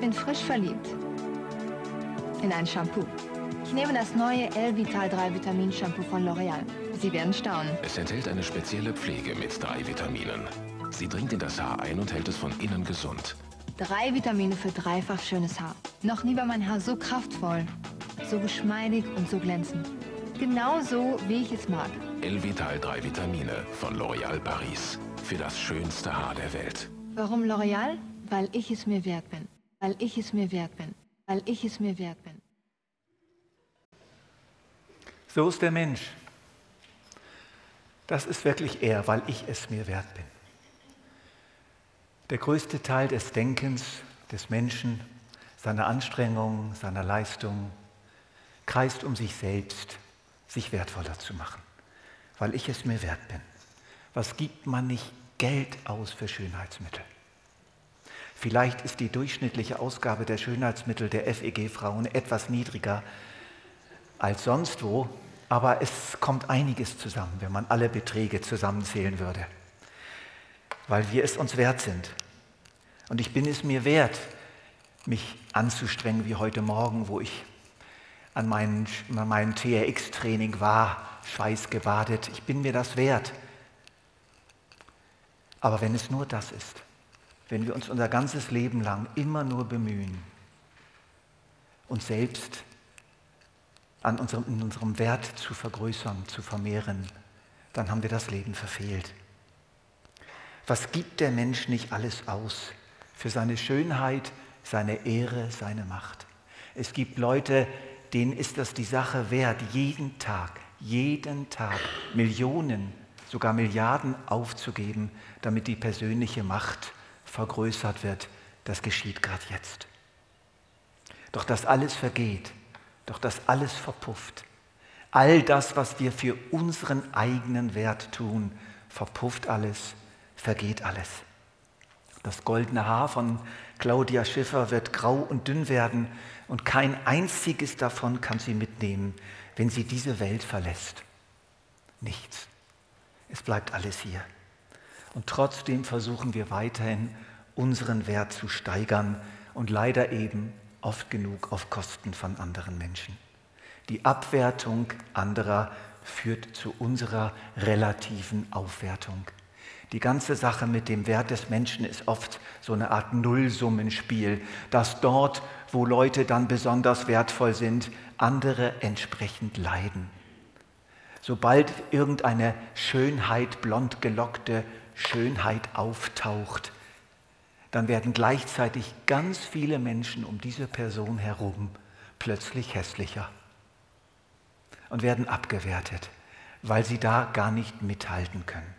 Ich bin frisch verliebt. In ein Shampoo. Ich nehme das neue L-Vital 3 Vitamin Shampoo von L'Oreal. Sie werden staunen. Es enthält eine spezielle Pflege mit drei Vitaminen. Sie dringt in das Haar ein und hält es von innen gesund. Drei Vitamine für dreifach schönes Haar. Noch nie war mein Haar so kraftvoll, so geschmeidig und so glänzend. Genau so, wie ich es mag. L-Vital 3 Vitamine von L'Oréal Paris. Für das schönste Haar der Welt. Warum L'Oreal? Weil ich es mir wert bin. Weil ich es mir wert bin. Weil ich es mir wert bin. So ist der Mensch. Das ist wirklich er, weil ich es mir wert bin. Der größte Teil des Denkens des Menschen, seiner Anstrengung, seiner Leistung, kreist um sich selbst, sich wertvoller zu machen, weil ich es mir wert bin. Was gibt man nicht Geld aus für Schönheitsmittel? Vielleicht ist die durchschnittliche Ausgabe der Schönheitsmittel der FEG-Frauen etwas niedriger als sonst wo, aber es kommt einiges zusammen, wenn man alle Beträge zusammenzählen würde, weil wir es uns wert sind. Und ich bin es mir wert, mich anzustrengen wie heute Morgen, wo ich an meinem, meinem TRX-Training war, schweißgebadet. Ich bin mir das wert. Aber wenn es nur das ist, wenn wir uns unser ganzes Leben lang immer nur bemühen, uns selbst an unserem, in unserem Wert zu vergrößern, zu vermehren, dann haben wir das Leben verfehlt. Was gibt der Mensch nicht alles aus für seine Schönheit, seine Ehre, seine Macht? Es gibt Leute, denen ist das die Sache wert, jeden Tag, jeden Tag Millionen, sogar Milliarden aufzugeben, damit die persönliche Macht vergrößert wird. Das geschieht gerade jetzt. Doch das alles vergeht. Doch das alles verpufft. All das, was wir für unseren eigenen Wert tun, verpufft alles, vergeht alles. Das goldene Haar von Claudia Schiffer wird grau und dünn werden und kein einziges davon kann sie mitnehmen, wenn sie diese Welt verlässt. Nichts. Es bleibt alles hier. Und trotzdem versuchen wir weiterhin, unseren Wert zu steigern und leider eben oft genug auf Kosten von anderen Menschen. Die Abwertung anderer führt zu unserer relativen Aufwertung. Die ganze Sache mit dem Wert des Menschen ist oft so eine Art Nullsummenspiel, dass dort, wo Leute dann besonders wertvoll sind, andere entsprechend leiden. Sobald irgendeine Schönheit, blond gelockte Schönheit auftaucht, dann werden gleichzeitig ganz viele Menschen um diese Person herum plötzlich hässlicher und werden abgewertet, weil sie da gar nicht mithalten können.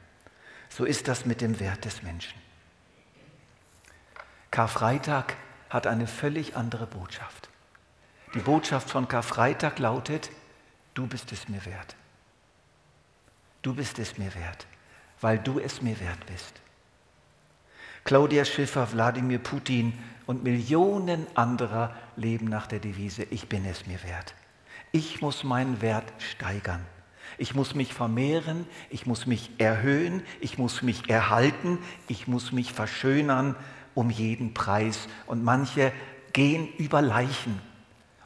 So ist das mit dem Wert des Menschen. Karfreitag hat eine völlig andere Botschaft. Die Botschaft von Karfreitag lautet, du bist es mir wert. Du bist es mir wert, weil du es mir wert bist. Claudia Schiffer, Wladimir Putin und Millionen anderer leben nach der Devise, ich bin es mir wert. Ich muss meinen Wert steigern. Ich muss mich vermehren, ich muss mich erhöhen, ich muss mich erhalten, ich muss mich verschönern um jeden Preis. Und manche gehen über Leichen,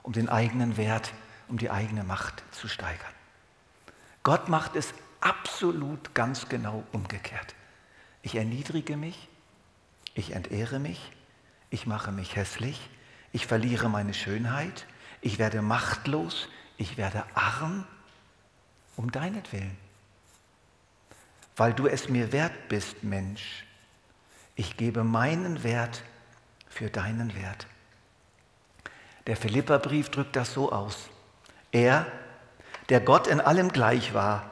um den eigenen Wert, um die eigene Macht zu steigern. Gott macht es absolut ganz genau umgekehrt. Ich erniedrige mich, ich entehre mich, ich mache mich hässlich, ich verliere meine Schönheit, ich werde machtlos, ich werde arm, um deinetwillen. Weil du es mir wert bist, Mensch. Ich gebe meinen Wert für deinen Wert. Der Philipperbrief drückt das so aus. Er, der Gott in allem gleich war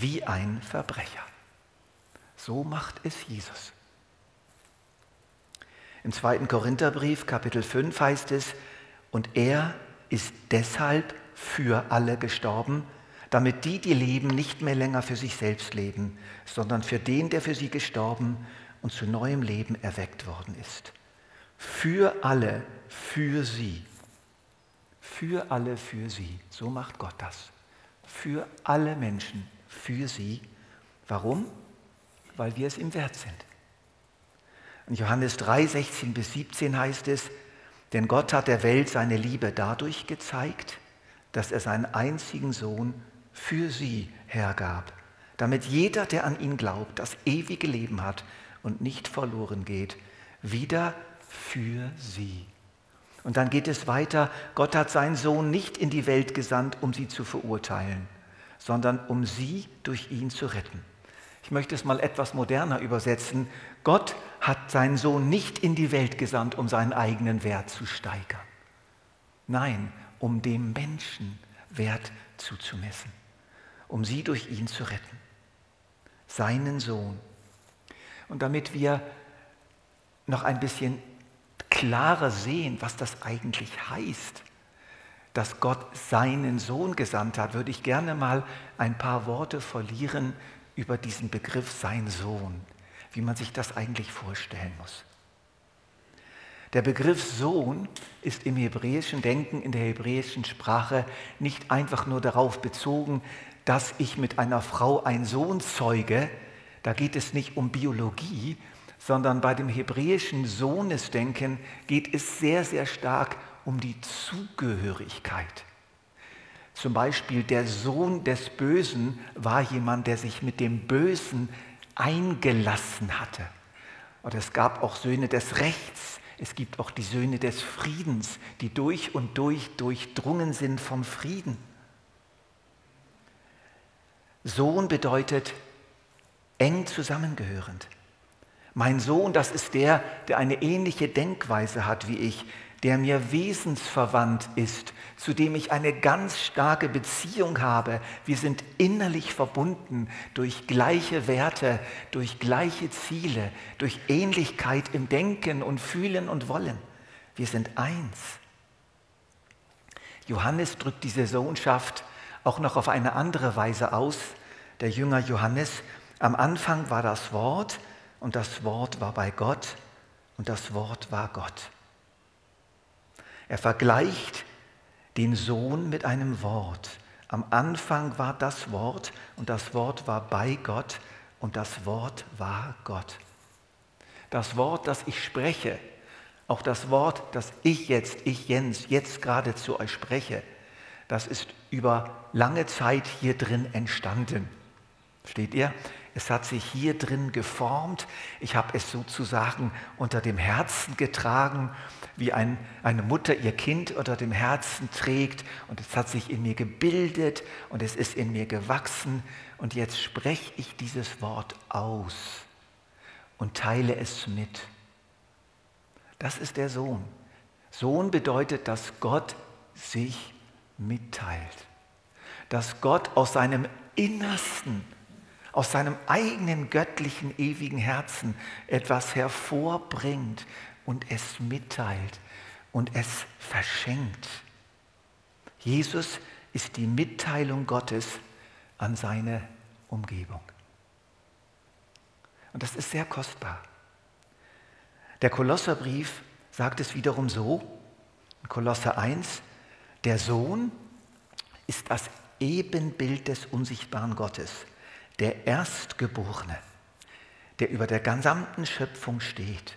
wie ein Verbrecher. So macht es Jesus. Im zweiten Korintherbrief, Kapitel 5 heißt es, Und er ist deshalb für alle gestorben, damit die, die leben, nicht mehr länger für sich selbst leben, sondern für den, der für sie gestorben und zu neuem Leben erweckt worden ist. Für alle, für sie. Für alle, für sie. So macht Gott das. Für alle Menschen, für sie. Warum? Weil wir es ihm wert sind. In Johannes 3, 16 bis 17 heißt es, denn Gott hat der Welt seine Liebe dadurch gezeigt, dass er seinen einzigen Sohn für sie hergab, damit jeder, der an ihn glaubt, das ewige Leben hat und nicht verloren geht, wieder für sie. Und dann geht es weiter, Gott hat seinen Sohn nicht in die Welt gesandt, um sie zu verurteilen, sondern um sie durch ihn zu retten. Ich möchte es mal etwas moderner übersetzen. Gott hat seinen Sohn nicht in die Welt gesandt, um seinen eigenen Wert zu steigern. Nein, um dem Menschen Wert zuzumessen um sie durch ihn zu retten. Seinen Sohn. Und damit wir noch ein bisschen klarer sehen, was das eigentlich heißt, dass Gott seinen Sohn gesandt hat, würde ich gerne mal ein paar Worte verlieren über diesen Begriff sein Sohn, wie man sich das eigentlich vorstellen muss. Der Begriff Sohn ist im hebräischen Denken, in der hebräischen Sprache nicht einfach nur darauf bezogen, dass ich mit einer Frau einen Sohn zeuge, da geht es nicht um Biologie, sondern bei dem hebräischen Sohnesdenken geht es sehr, sehr stark um die Zugehörigkeit. Zum Beispiel der Sohn des Bösen war jemand, der sich mit dem Bösen eingelassen hatte. Und es gab auch Söhne des Rechts, es gibt auch die Söhne des Friedens, die durch und durch durchdrungen sind vom Frieden. Sohn bedeutet eng zusammengehörend. Mein Sohn, das ist der, der eine ähnliche Denkweise hat wie ich, der mir wesensverwandt ist, zu dem ich eine ganz starke Beziehung habe. Wir sind innerlich verbunden durch gleiche Werte, durch gleiche Ziele, durch Ähnlichkeit im Denken und Fühlen und Wollen. Wir sind eins. Johannes drückt diese Sohnschaft auch noch auf eine andere Weise aus. Der Jünger Johannes, am Anfang war das Wort und das Wort war bei Gott und das Wort war Gott. Er vergleicht den Sohn mit einem Wort. Am Anfang war das Wort und das Wort war bei Gott und das Wort war Gott. Das Wort, das ich spreche, auch das Wort, das ich jetzt, ich Jens, jetzt gerade zu euch spreche, das ist über lange Zeit hier drin entstanden. Steht ihr? Es hat sich hier drin geformt. Ich habe es sozusagen unter dem Herzen getragen, wie ein, eine Mutter ihr Kind unter dem Herzen trägt. Und es hat sich in mir gebildet und es ist in mir gewachsen. Und jetzt spreche ich dieses Wort aus und teile es mit. Das ist der Sohn. Sohn bedeutet, dass Gott sich mitteilt. Dass Gott aus seinem Innersten, aus seinem eigenen göttlichen, ewigen Herzen etwas hervorbringt und es mitteilt und es verschenkt. Jesus ist die Mitteilung Gottes an seine Umgebung. Und das ist sehr kostbar. Der Kolosserbrief sagt es wiederum so, in Kolosser 1, der Sohn ist das Ebenbild des unsichtbaren Gottes, der Erstgeborene, der über der gesamten Schöpfung steht.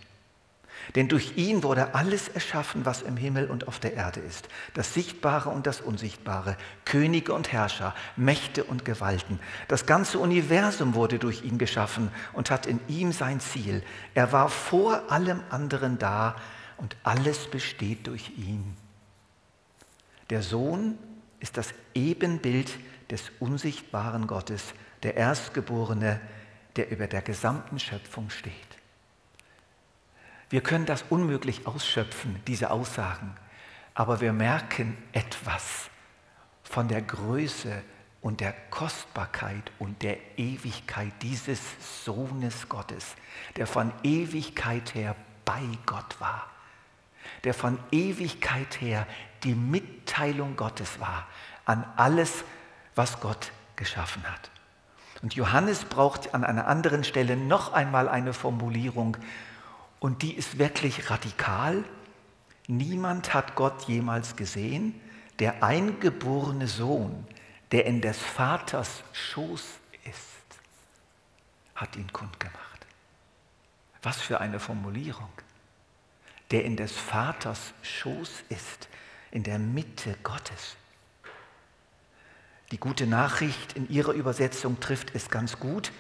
Denn durch ihn wurde alles erschaffen, was im Himmel und auf der Erde ist. Das Sichtbare und das Unsichtbare, Könige und Herrscher, Mächte und Gewalten. Das ganze Universum wurde durch ihn geschaffen und hat in ihm sein Ziel. Er war vor allem anderen da und alles besteht durch ihn. Der Sohn ist das Ebenbild des unsichtbaren Gottes, der Erstgeborene, der über der gesamten Schöpfung steht. Wir können das unmöglich ausschöpfen, diese Aussagen, aber wir merken etwas von der Größe und der Kostbarkeit und der Ewigkeit dieses Sohnes Gottes, der von Ewigkeit her bei Gott war der von Ewigkeit her die Mitteilung Gottes war an alles, was Gott geschaffen hat. Und Johannes braucht an einer anderen Stelle noch einmal eine Formulierung und die ist wirklich radikal. Niemand hat Gott jemals gesehen, der eingeborene Sohn, der in des Vaters Schoß ist, hat ihn kundgemacht. Was für eine Formulierung. Der in des Vaters Schoß ist, in der Mitte Gottes. Die gute Nachricht in ihrer Übersetzung trifft es ganz gut.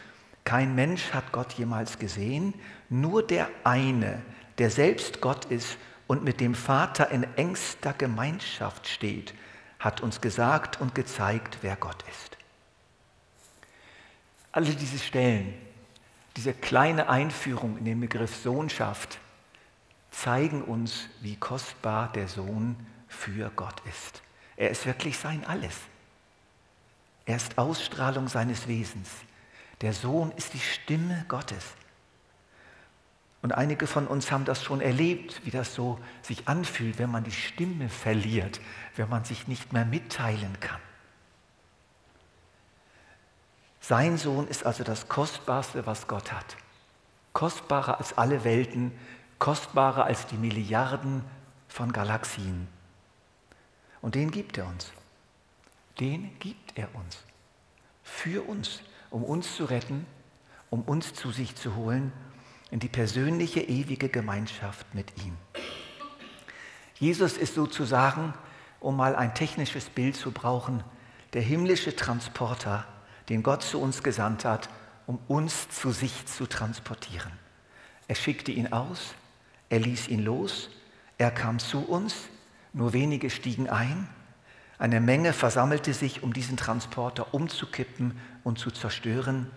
Kein Mensch hat Gott jemals gesehen, nur der eine, der selbst Gott ist und mit dem Vater in engster Gemeinschaft steht, hat uns gesagt und gezeigt, wer Gott ist. Alle diese Stellen, diese kleine Einführung in den Begriff Sohnschaft, zeigen uns, wie kostbar der Sohn für Gott ist. Er ist wirklich sein Alles. Er ist Ausstrahlung seines Wesens. Der Sohn ist die Stimme Gottes. Und einige von uns haben das schon erlebt, wie das so sich anfühlt, wenn man die Stimme verliert, wenn man sich nicht mehr mitteilen kann. Sein Sohn ist also das Kostbarste, was Gott hat. Kostbarer als alle Welten, kostbarer als die Milliarden von Galaxien. Und den gibt er uns den gibt er uns. Für uns, um uns zu retten, um uns zu sich zu holen in die persönliche, ewige Gemeinschaft mit ihm. Jesus ist sozusagen, um mal ein technisches Bild zu brauchen, der himmlische Transporter, den Gott zu uns gesandt hat, um uns zu sich zu transportieren. Er schickte ihn aus, er ließ ihn los, er kam zu uns, nur wenige stiegen ein eine Menge versammelte sich, um diesen Transporter umzukippen und zu zerstören.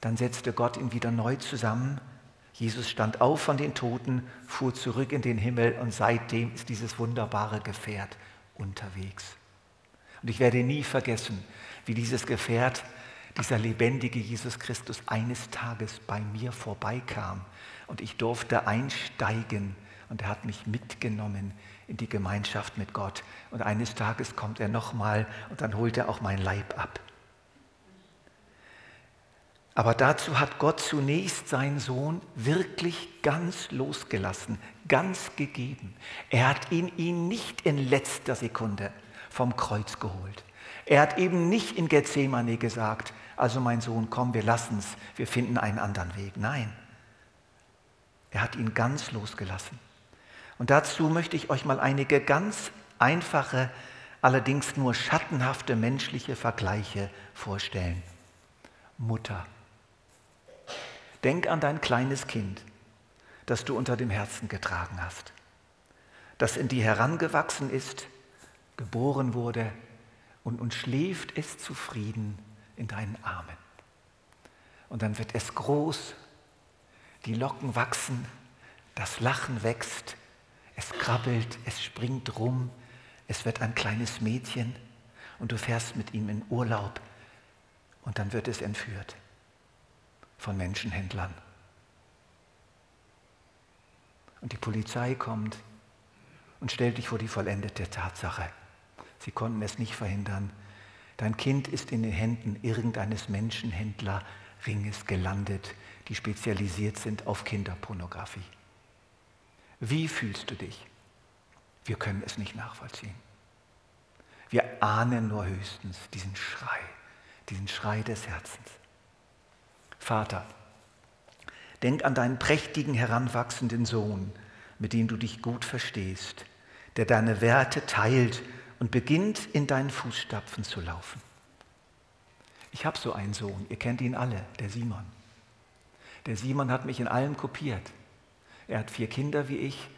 Dann setzte Gott ihn wieder neu zusammen. Jesus stand auf von den Toten, fuhr zurück in den Himmel und seitdem ist dieses wunderbare Gefährt unterwegs. Und ich werde nie vergessen, wie dieses Gefährt, dieser lebendige Jesus Christus eines Tages bei mir vorbeikam und ich durfte einsteigen und er hat mich mitgenommen in die Gemeinschaft mit Gott. Und eines Tages kommt er nochmal und dann holt er auch mein Leib ab. Aber dazu hat Gott zunächst seinen Sohn wirklich ganz losgelassen, ganz gegeben. Er hat ihn, ihn nicht in letzter Sekunde vom Kreuz geholt. Er hat eben nicht in Gethsemane gesagt, also mein Sohn, komm, wir lassen es, wir finden einen anderen Weg. Nein, er hat ihn ganz losgelassen. Und dazu möchte ich euch mal einige ganz einfache, allerdings nur schattenhafte menschliche Vergleiche vorstellen. Mutter. Denk an dein kleines Kind, das du unter dem Herzen getragen hast, das in dir herangewachsen ist, geboren wurde und, und schläft es zufrieden in deinen Armen. Und dann wird es groß, die Locken wachsen, das Lachen wächst, es krabbelt, es springt rum, es wird ein kleines Mädchen und du fährst mit ihm in Urlaub und dann wird es entführt von Menschenhändlern. Und die Polizei kommt und stellt dich vor die vollendete Tatsache. Sie konnten es nicht verhindern. Dein Kind ist in den Händen irgendeines Menschenhändlerringes gelandet, die spezialisiert sind auf Kinderpornografie. Wie fühlst du dich? Wir können es nicht nachvollziehen. Wir ahnen nur höchstens diesen Schrei, diesen Schrei des Herzens. Vater, denk an deinen prächtigen, heranwachsenden Sohn, mit dem du dich gut verstehst, der deine Werte teilt und beginnt in deinen Fußstapfen zu laufen. Ich habe so einen Sohn, ihr kennt ihn alle, der Simon. Der Simon hat mich in allem kopiert. Er hat vier Kinder wie ich.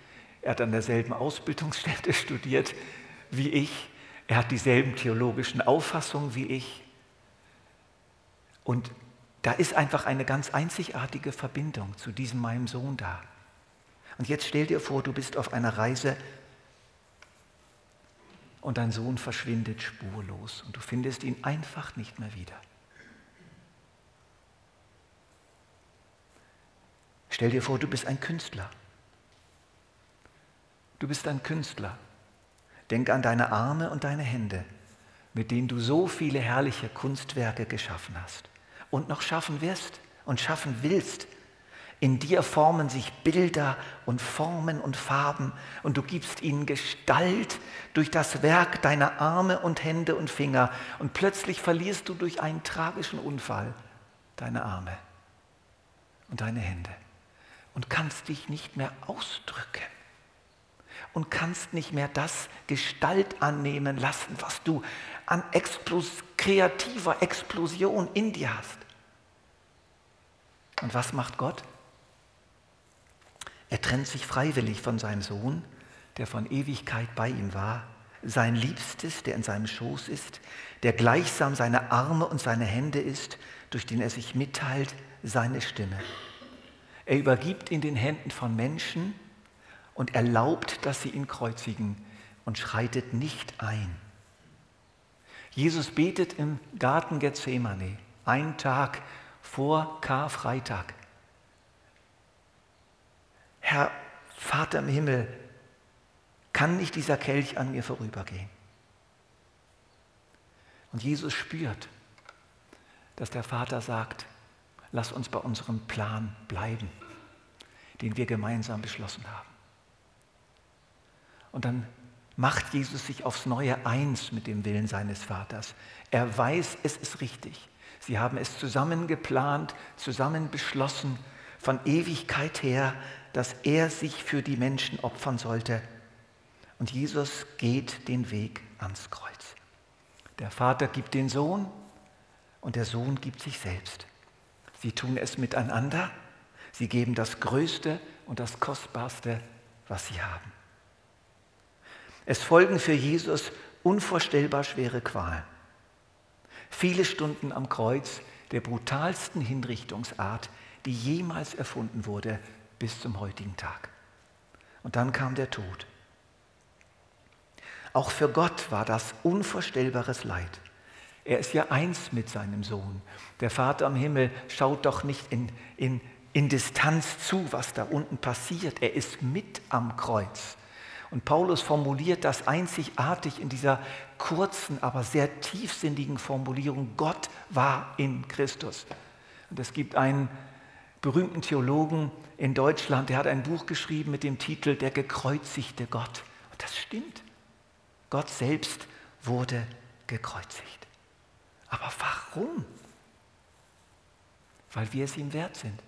Er hat an derselben Ausbildungsstätte studiert wie ich. Er hat dieselben theologischen Auffassungen wie ich. Und da ist einfach eine ganz einzigartige Verbindung zu diesem meinem Sohn da. Und jetzt stell dir vor, du bist auf einer Reise und dein Sohn verschwindet spurlos und du findest ihn einfach nicht mehr wieder. Stell dir vor, du bist ein Künstler. Du bist ein Künstler. Denk an deine Arme und deine Hände, mit denen du so viele herrliche Kunstwerke geschaffen hast und noch schaffen wirst und schaffen willst. In dir formen sich Bilder und Formen und Farben und du gibst ihnen Gestalt durch das Werk deiner Arme und Hände und Finger und plötzlich verlierst du durch einen tragischen Unfall deine Arme und deine Hände und kannst dich nicht mehr ausdrücken und kannst nicht mehr das Gestalt annehmen lassen, was du an Explos kreativer Explosion in dir hast. Und was macht Gott? Er trennt sich freiwillig von seinem Sohn, der von Ewigkeit bei ihm war, sein Liebstes, der in seinem Schoß ist, der gleichsam seine Arme und seine Hände ist, durch den er sich mitteilt, seine Stimme. Er übergibt in den Händen von Menschen und erlaubt, dass sie ihn kreuzigen und schreitet nicht ein. Jesus betet im Garten Gethsemane, einen Tag vor Karfreitag. Herr Vater im Himmel, kann nicht dieser Kelch an mir vorübergehen? Und Jesus spürt, dass der Vater sagt, lass uns bei unserem Plan bleiben, den wir gemeinsam beschlossen haben. Und dann macht Jesus sich aufs Neue eins mit dem Willen seines Vaters. Er weiß, es ist richtig. Sie haben es zusammen geplant, zusammen beschlossen, von Ewigkeit her, dass er sich für die Menschen opfern sollte. Und Jesus geht den Weg ans Kreuz. Der Vater gibt den Sohn und der Sohn gibt sich selbst. Sie tun es miteinander. Sie geben das Größte und das Kostbarste, was sie haben. Es folgen für Jesus unvorstellbar schwere Qualen. Viele Stunden am Kreuz der brutalsten Hinrichtungsart, die jemals erfunden wurde, bis zum heutigen Tag. Und dann kam der Tod. Auch für Gott war das unvorstellbares Leid. Er ist ja eins mit seinem Sohn. Der Vater im Himmel schaut doch nicht in, in, in Distanz zu, was da unten passiert. Er ist mit am Kreuz. Und Paulus formuliert das einzigartig in dieser kurzen, aber sehr tiefsinnigen Formulierung, Gott war in Christus. Und es gibt einen berühmten Theologen in Deutschland, der hat ein Buch geschrieben mit dem Titel Der gekreuzigte Gott. Und das stimmt. Gott selbst wurde gekreuzigt. Aber warum? Weil wir es ihm wert sind.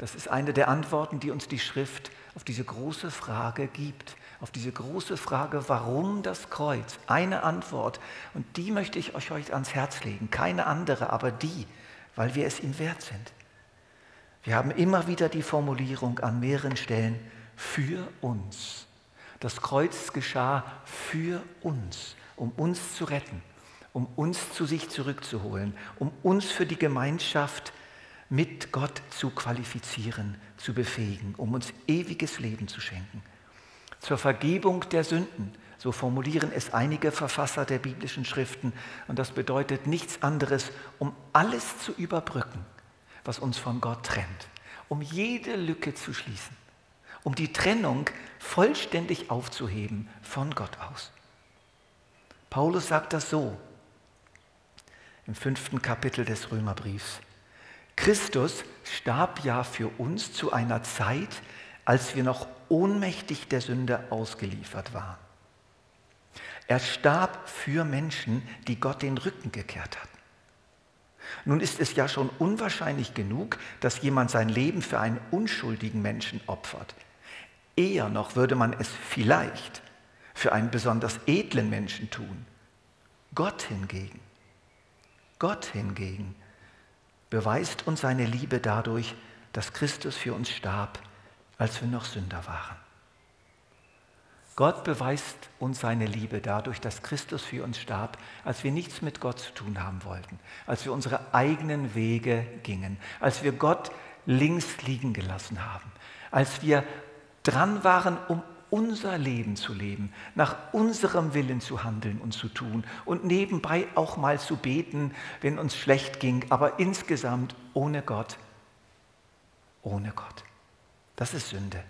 Das ist eine der Antworten, die uns die Schrift auf diese große Frage gibt. Auf diese große Frage, warum das Kreuz? Eine Antwort. Und die möchte ich euch heute ans Herz legen. Keine andere, aber die, weil wir es ihm wert sind. Wir haben immer wieder die Formulierung an mehreren Stellen für uns. Das Kreuz geschah für uns, um uns zu retten, um uns zu sich zurückzuholen, um uns für die Gemeinschaft mit Gott zu qualifizieren, zu befähigen, um uns ewiges Leben zu schenken. Zur Vergebung der Sünden, so formulieren es einige Verfasser der biblischen Schriften, und das bedeutet nichts anderes, um alles zu überbrücken, was uns von Gott trennt, um jede Lücke zu schließen, um die Trennung vollständig aufzuheben von Gott aus. Paulus sagt das so im fünften Kapitel des Römerbriefs. Christus starb ja für uns zu einer Zeit, als wir noch ohnmächtig der Sünde ausgeliefert waren. Er starb für Menschen, die Gott den Rücken gekehrt hatten. Nun ist es ja schon unwahrscheinlich genug, dass jemand sein Leben für einen unschuldigen Menschen opfert. Eher noch würde man es vielleicht für einen besonders edlen Menschen tun. Gott hingegen, Gott hingegen beweist uns seine Liebe dadurch, dass Christus für uns starb, als wir noch Sünder waren. Gott beweist uns seine Liebe dadurch, dass Christus für uns starb, als wir nichts mit Gott zu tun haben wollten, als wir unsere eigenen Wege gingen, als wir Gott links liegen gelassen haben, als wir dran waren, um unser Leben zu leben, nach unserem Willen zu handeln und zu tun und nebenbei auch mal zu beten, wenn uns schlecht ging, aber insgesamt ohne Gott. Ohne Gott. Das ist Sünde.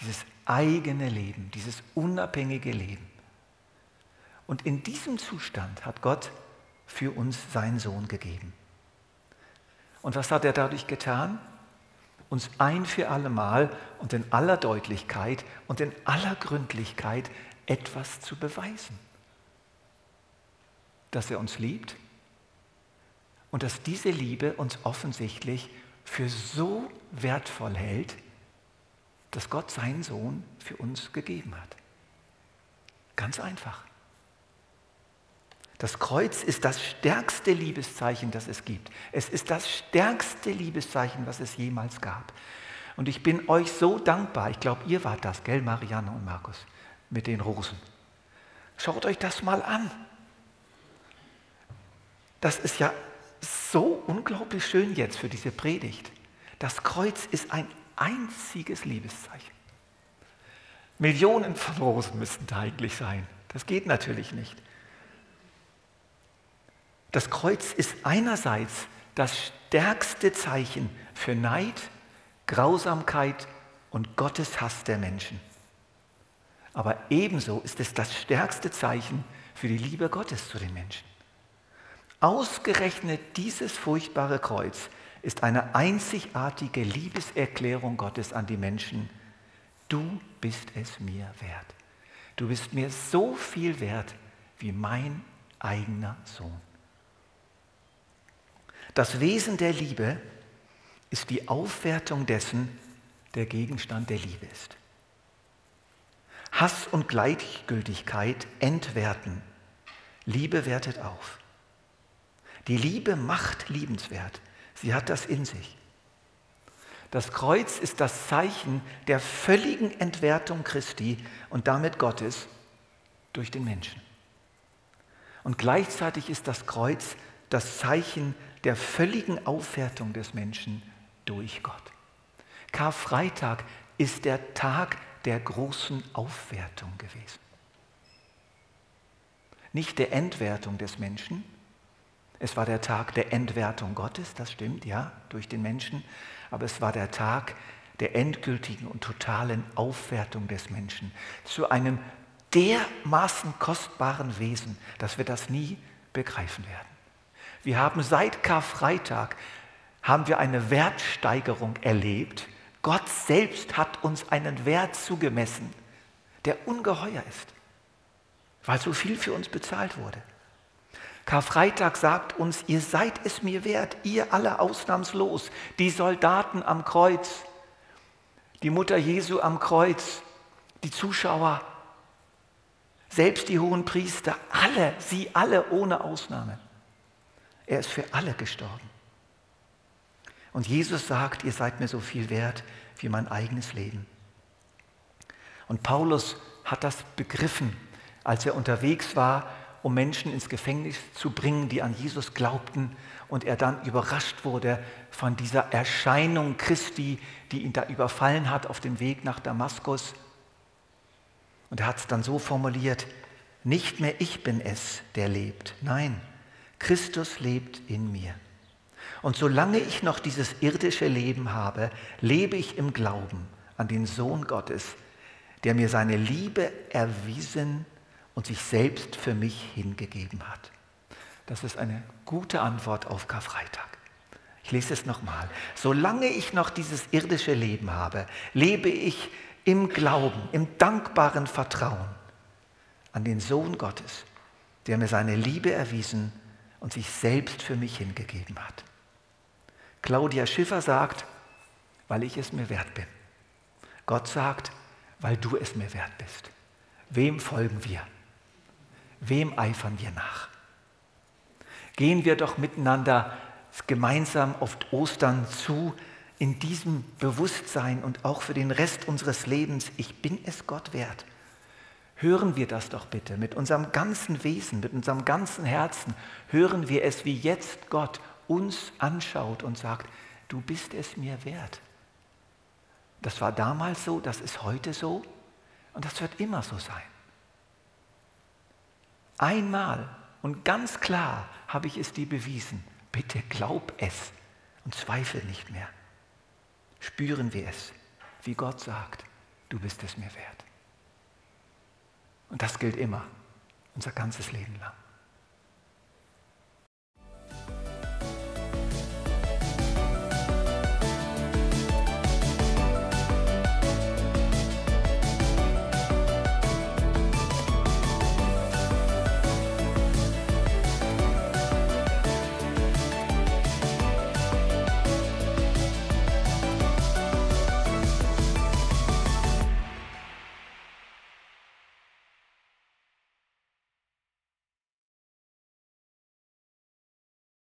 Dieses eigene Leben, dieses unabhängige Leben. Und in diesem Zustand hat Gott für uns seinen Sohn gegeben. Und was hat er dadurch getan? Uns ein für allemal und in aller Deutlichkeit und in aller Gründlichkeit etwas zu beweisen. Dass er uns liebt und dass diese Liebe uns offensichtlich für so wertvoll hält, dass Gott seinen Sohn für uns gegeben hat. Ganz einfach. Das Kreuz ist das stärkste Liebeszeichen, das es gibt. Es ist das stärkste Liebeszeichen, was es jemals gab. Und ich bin euch so dankbar. Ich glaube, ihr wart das, gell, Marianne und Markus, mit den Rosen. Schaut euch das mal an. Das ist ja so unglaublich schön jetzt für diese Predigt. Das Kreuz ist ein einziges Liebeszeichen. Millionen von Rosen müssten da eigentlich sein. Das geht natürlich nicht. Das Kreuz ist einerseits das stärkste Zeichen für Neid, Grausamkeit und Gottes Hass der Menschen. Aber ebenso ist es das stärkste Zeichen für die Liebe Gottes zu den Menschen. Ausgerechnet dieses furchtbare Kreuz ist eine einzigartige Liebeserklärung Gottes an die Menschen. Du bist es mir wert. Du bist mir so viel wert wie mein eigener Sohn. Das Wesen der Liebe ist die Aufwertung dessen, der Gegenstand der Liebe ist. Hass und Gleichgültigkeit entwerten. Liebe wertet auf. Die Liebe macht liebenswert. Sie hat das in sich. Das Kreuz ist das Zeichen der völligen Entwertung Christi und damit Gottes durch den Menschen. Und gleichzeitig ist das Kreuz das Zeichen der völligen Aufwertung des Menschen durch Gott. Karfreitag ist der Tag der großen Aufwertung gewesen. Nicht der Entwertung des Menschen. Es war der Tag der Entwertung Gottes, das stimmt, ja, durch den Menschen. Aber es war der Tag der endgültigen und totalen Aufwertung des Menschen zu einem dermaßen kostbaren Wesen, dass wir das nie begreifen werden. Wir haben seit Karfreitag haben wir eine Wertsteigerung erlebt. Gott selbst hat uns einen Wert zugemessen, der ungeheuer ist, weil so viel für uns bezahlt wurde. Karfreitag sagt uns, ihr seid es mir wert, ihr alle ausnahmslos, die Soldaten am Kreuz, die Mutter Jesu am Kreuz, die Zuschauer, selbst die hohen Priester, alle, sie alle ohne Ausnahme. Er ist für alle gestorben. Und Jesus sagt, ihr seid mir so viel wert wie mein eigenes Leben. Und Paulus hat das begriffen, als er unterwegs war, um Menschen ins Gefängnis zu bringen, die an Jesus glaubten, und er dann überrascht wurde von dieser Erscheinung Christi, die ihn da überfallen hat auf dem Weg nach Damaskus. Und er hat es dann so formuliert, nicht mehr ich bin es, der lebt, nein, Christus lebt in mir. Und solange ich noch dieses irdische Leben habe, lebe ich im Glauben an den Sohn Gottes, der mir seine Liebe erwiesen und sich selbst für mich hingegeben hat. Das ist eine gute Antwort auf Karfreitag. Ich lese es nochmal. Solange ich noch dieses irdische Leben habe, lebe ich im Glauben, im dankbaren Vertrauen an den Sohn Gottes, der mir seine Liebe erwiesen und sich selbst für mich hingegeben hat. Claudia Schiffer sagt, weil ich es mir wert bin. Gott sagt, weil du es mir wert bist. Wem folgen wir? Wem eifern wir nach? Gehen wir doch miteinander gemeinsam auf Ostern zu, in diesem Bewusstsein und auch für den Rest unseres Lebens, ich bin es Gott wert. Hören wir das doch bitte mit unserem ganzen Wesen, mit unserem ganzen Herzen. Hören wir es, wie jetzt Gott uns anschaut und sagt, du bist es mir wert. Das war damals so, das ist heute so und das wird immer so sein. Einmal und ganz klar habe ich es dir bewiesen. Bitte glaub es und zweifle nicht mehr. Spüren wir es, wie Gott sagt, du bist es mir wert. Und das gilt immer, unser ganzes Leben lang.